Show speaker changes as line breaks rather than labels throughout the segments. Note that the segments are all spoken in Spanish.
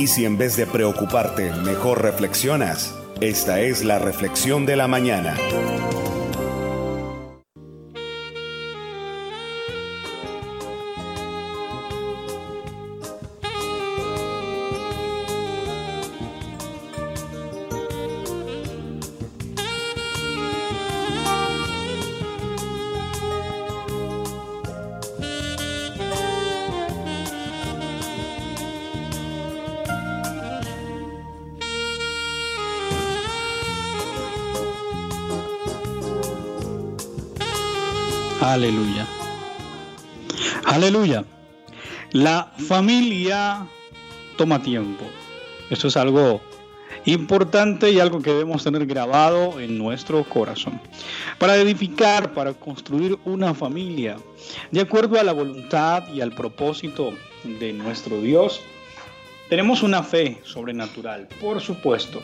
Y si en vez de preocuparte, mejor reflexionas, esta es la reflexión de la mañana.
Aleluya. Aleluya. La familia toma tiempo. Eso es algo importante y algo que debemos tener grabado en nuestro corazón. Para edificar, para construir una familia, de acuerdo a la voluntad y al propósito de nuestro Dios, tenemos una fe sobrenatural, por supuesto.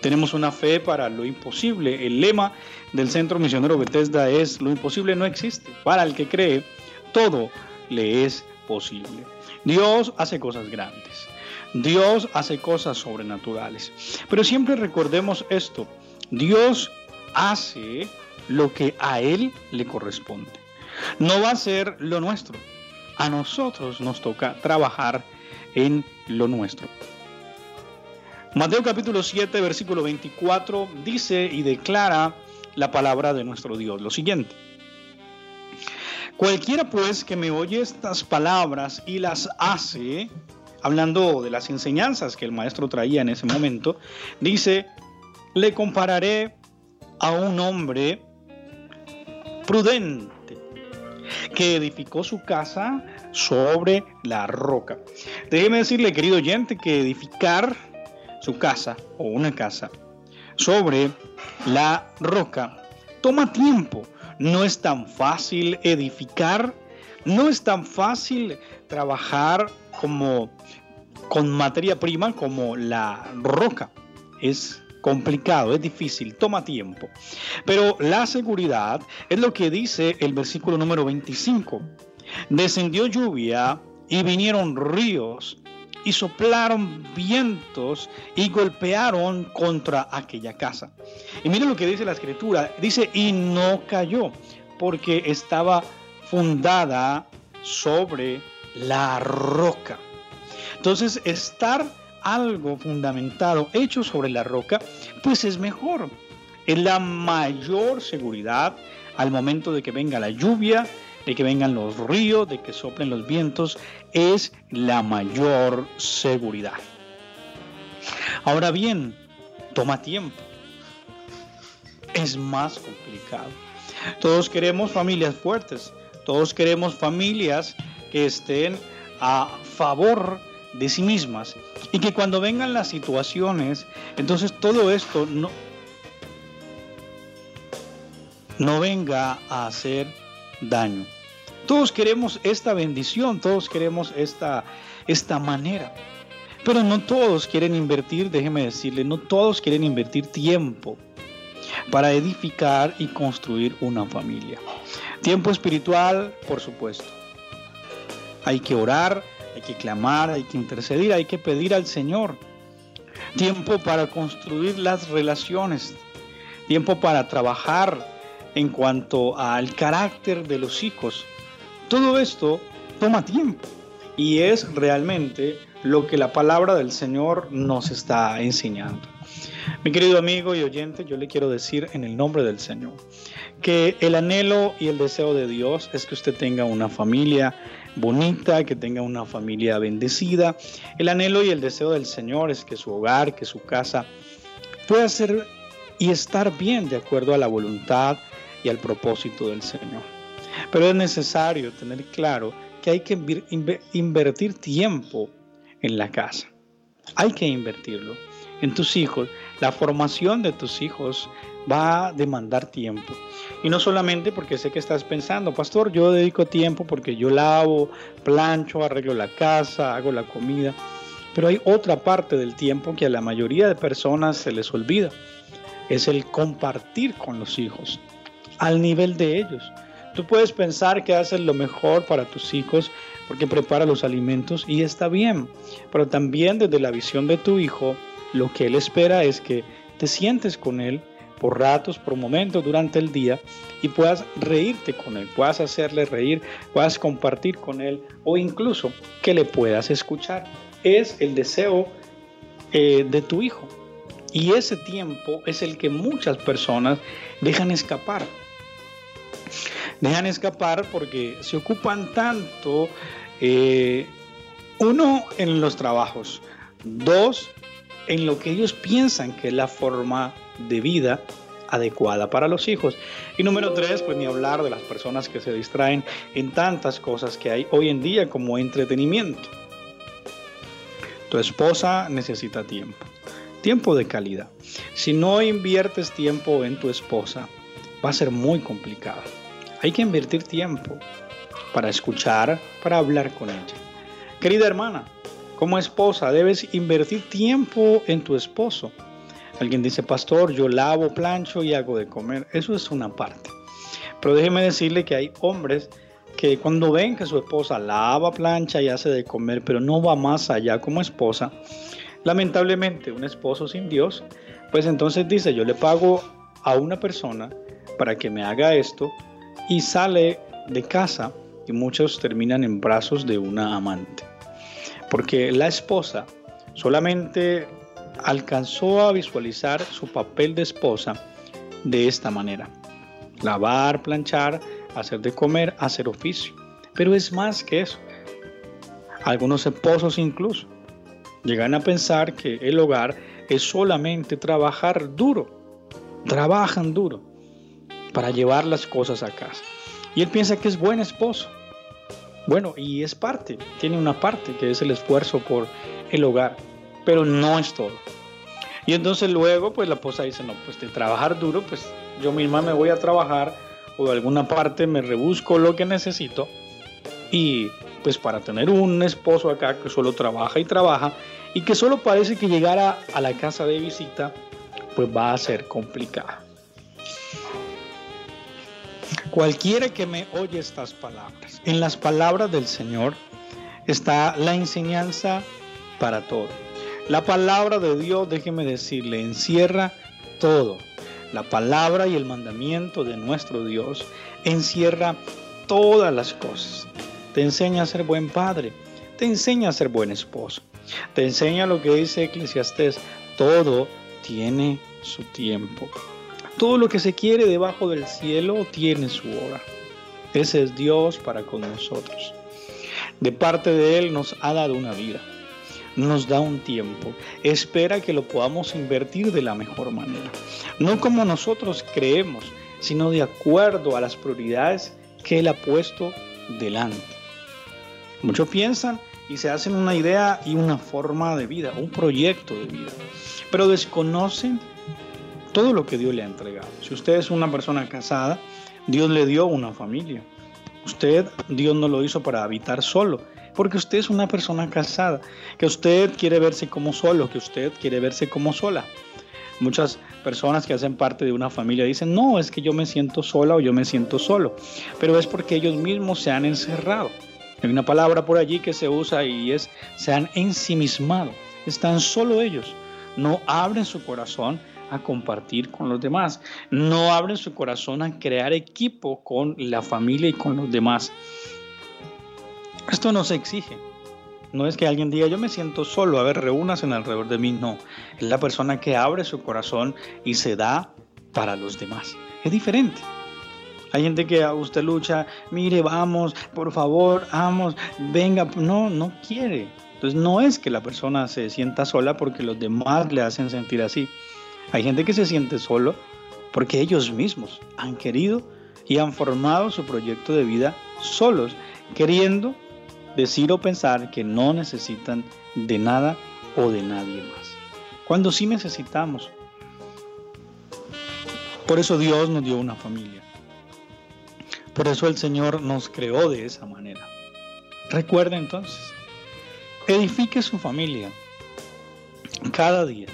Tenemos una fe para lo imposible. El lema del Centro Misionero Bethesda es, lo imposible no existe. Para el que cree, todo le es posible. Dios hace cosas grandes. Dios hace cosas sobrenaturales. Pero siempre recordemos esto. Dios hace lo que a Él le corresponde. No va a ser lo nuestro. A nosotros nos toca trabajar en lo nuestro. Mateo capítulo 7, versículo 24 dice y declara la palabra de nuestro Dios lo siguiente. Cualquiera pues que me oye estas palabras y las hace, hablando de las enseñanzas que el maestro traía en ese momento, dice, le compararé a un hombre prudente que edificó su casa sobre la roca. Déjeme decirle, querido oyente, que edificar su casa o una casa sobre la roca toma tiempo. No es tan fácil edificar, no es tan fácil trabajar como con materia prima como la roca. Es complicado, es difícil, toma tiempo. Pero la seguridad es lo que dice el versículo número 25. Descendió lluvia y vinieron ríos y soplaron vientos y golpearon contra aquella casa. Y miren lo que dice la escritura, dice, y no cayó, porque estaba fundada sobre la roca. Entonces, estar algo fundamentado, hecho sobre la roca, pues es mejor. Es la mayor seguridad al momento de que venga la lluvia, de que vengan los ríos, de que soplen los vientos, es la mayor seguridad. Ahora bien, toma tiempo. Es más complicado. Todos queremos familias fuertes, todos queremos familias que estén a favor de sí mismas y que cuando vengan las situaciones, entonces todo esto no, no venga a hacer daño. Todos queremos esta bendición, todos queremos esta, esta manera. Pero no todos quieren invertir, déjeme decirle, no todos quieren invertir tiempo para edificar y construir una familia. Tiempo espiritual, por supuesto. Hay que orar, hay que clamar, hay que interceder, hay que pedir al Señor. Tiempo para construir las relaciones. Tiempo para trabajar en cuanto al carácter de los hijos todo esto toma tiempo y es realmente lo que la palabra del Señor nos está enseñando. Mi querido amigo y oyente, yo le quiero decir en el nombre del Señor que el anhelo y el deseo de Dios es que usted tenga una familia bonita, que tenga una familia bendecida. El anhelo y el deseo del Señor es que su hogar, que su casa pueda ser y estar bien de acuerdo a la voluntad y al propósito del Señor. Pero es necesario tener claro que hay que invertir tiempo en la casa. Hay que invertirlo en tus hijos. La formación de tus hijos va a demandar tiempo. Y no solamente porque sé que estás pensando, pastor, yo dedico tiempo porque yo lavo, plancho, arreglo la casa, hago la comida. Pero hay otra parte del tiempo que a la mayoría de personas se les olvida. Es el compartir con los hijos al nivel de ellos. Tú puedes pensar que haces lo mejor para tus hijos, porque prepara los alimentos y está bien. Pero también desde la visión de tu hijo, lo que él espera es que te sientes con él por ratos, por momentos durante el día y puedas reírte con él, puedas hacerle reír, puedas compartir con él o incluso que le puedas escuchar. Es el deseo eh, de tu hijo. Y ese tiempo es el que muchas personas dejan escapar. Dejan escapar porque se ocupan tanto, eh, uno, en los trabajos, dos, en lo que ellos piensan que es la forma de vida adecuada para los hijos. Y número tres, pues ni hablar de las personas que se distraen en tantas cosas que hay hoy en día como entretenimiento. Tu esposa necesita tiempo, tiempo de calidad. Si no inviertes tiempo en tu esposa, va a ser muy complicado. Hay que invertir tiempo para escuchar, para hablar con ella. Querida hermana, como esposa debes invertir tiempo en tu esposo Alguien dice, pastor, yo lavo, plancho y hago de comer. Eso es una parte. Pero déjeme decirle que hay hombres que cuando ven que su esposa lava, plancha y hace de comer, pero no va más allá como esposa, lamentablemente un esposo sin Dios, pues entonces dice, yo le pago a una persona para que me haga esto y sale de casa y muchos terminan en brazos de una amante. Porque la esposa solamente alcanzó a visualizar su papel de esposa de esta manera. Lavar, planchar, hacer de comer, hacer oficio. Pero es más que eso. Algunos esposos incluso llegan a pensar que el hogar es solamente trabajar duro. Trabajan duro para llevar las cosas a casa. Y él piensa que es buen esposo. Bueno, y es parte, tiene una parte que es el esfuerzo por el hogar pero no es todo. Y entonces luego, pues la esposa dice, no, pues de trabajar duro, pues yo misma me voy a trabajar o de alguna parte me rebusco lo que necesito y pues para tener un esposo acá que solo trabaja y trabaja y que solo parece que llegar a la casa de visita pues va a ser complicado. Cualquiera que me oye estas palabras, en las palabras del Señor está la enseñanza para todos. La palabra de Dios, déjeme decirle, encierra todo. La palabra y el mandamiento de nuestro Dios encierra todas las cosas. Te enseña a ser buen padre, te enseña a ser buen esposo, te enseña lo que dice Eclesiastés, todo tiene su tiempo. Todo lo que se quiere debajo del cielo tiene su hora. Ese es Dios para con nosotros. De parte de Él nos ha dado una vida nos da un tiempo, espera que lo podamos invertir de la mejor manera. No como nosotros creemos, sino de acuerdo a las prioridades que Él ha puesto delante. Muchos piensan y se hacen una idea y una forma de vida, un proyecto de vida, pero desconocen todo lo que Dios le ha entregado. Si usted es una persona casada, Dios le dio una familia. Usted, Dios no lo hizo para habitar solo, porque usted es una persona casada, que usted quiere verse como solo, que usted quiere verse como sola. Muchas personas que hacen parte de una familia dicen, no, es que yo me siento sola o yo me siento solo, pero es porque ellos mismos se han encerrado. Hay una palabra por allí que se usa y es, se han ensimismado, están solo ellos, no abren su corazón a compartir con los demás, no abren su corazón a crear equipo con la familia y con los demás. Esto no se exige. No es que alguien diga, yo me siento solo, a ver, reúnas en alrededor de mí. No, es la persona que abre su corazón y se da para los demás. Es diferente. Hay gente que a usted lucha, mire, vamos, por favor, vamos, venga. No, no quiere. Entonces no es que la persona se sienta sola porque los demás le hacen sentir así. Hay gente que se siente solo porque ellos mismos han querido y han formado su proyecto de vida solos, queriendo decir o pensar que no necesitan de nada o de nadie más. Cuando sí necesitamos. Por eso Dios nos dio una familia. Por eso el Señor nos creó de esa manera. Recuerde entonces, edifique su familia cada día.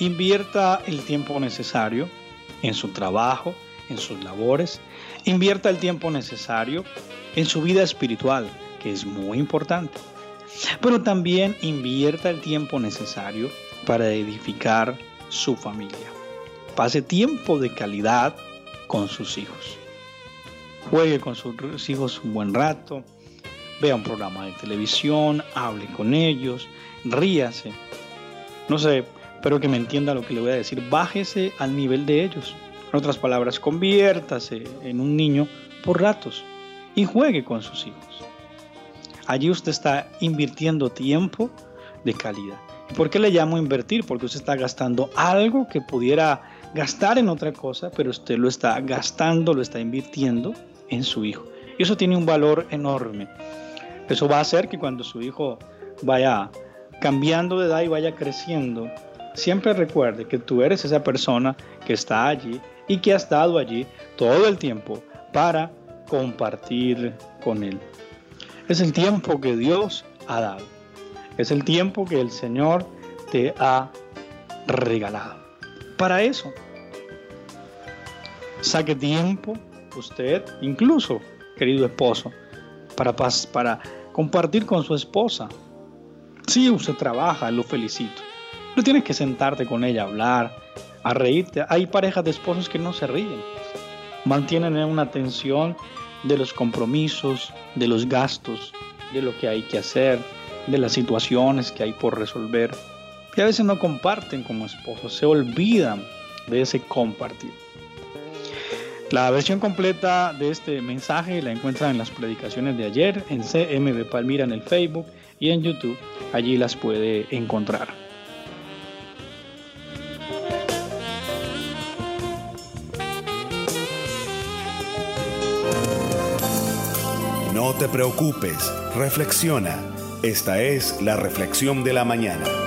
Invierta el tiempo necesario en su trabajo, en sus labores. Invierta el tiempo necesario en su vida espiritual, que es muy importante. Pero también invierta el tiempo necesario para edificar su familia. Pase tiempo de calidad con sus hijos. Juegue con sus hijos un buen rato, vea un programa de televisión, hable con ellos, ríase. No sé, pero que me entienda lo que le voy a decir. Bájese al nivel de ellos. En otras palabras, conviértase en un niño por ratos y juegue con sus hijos. Allí usted está invirtiendo tiempo de calidad. ¿Y por qué le llamo invertir? Porque usted está gastando algo que pudiera gastar en otra cosa, pero usted lo está gastando, lo está invirtiendo en su hijo. Y eso tiene un valor enorme. Eso va a hacer que cuando su hijo vaya cambiando de edad y vaya creciendo, siempre recuerde que tú eres esa persona que está allí y que ha estado allí todo el tiempo para compartir con Él. Es el tiempo que Dios ha dado. Es el tiempo que el Señor te ha regalado. Para eso, saque tiempo usted, incluso, querido esposo, para, para compartir con su esposa. Si usted trabaja, lo felicito. No tienes que sentarte con ella a hablar, a reírte. Hay parejas de esposos que no se ríen. Mantienen una tensión de los compromisos, de los gastos, de lo que hay que hacer, de las situaciones que hay por resolver. Y a veces no comparten como esposos, se olvidan de ese compartir. La versión completa de este mensaje la encuentran en las predicaciones de ayer, en CMB Palmira en el Facebook y en YouTube. Allí las puede encontrar.
Preocupes, reflexiona. Esta es la reflexión de la mañana.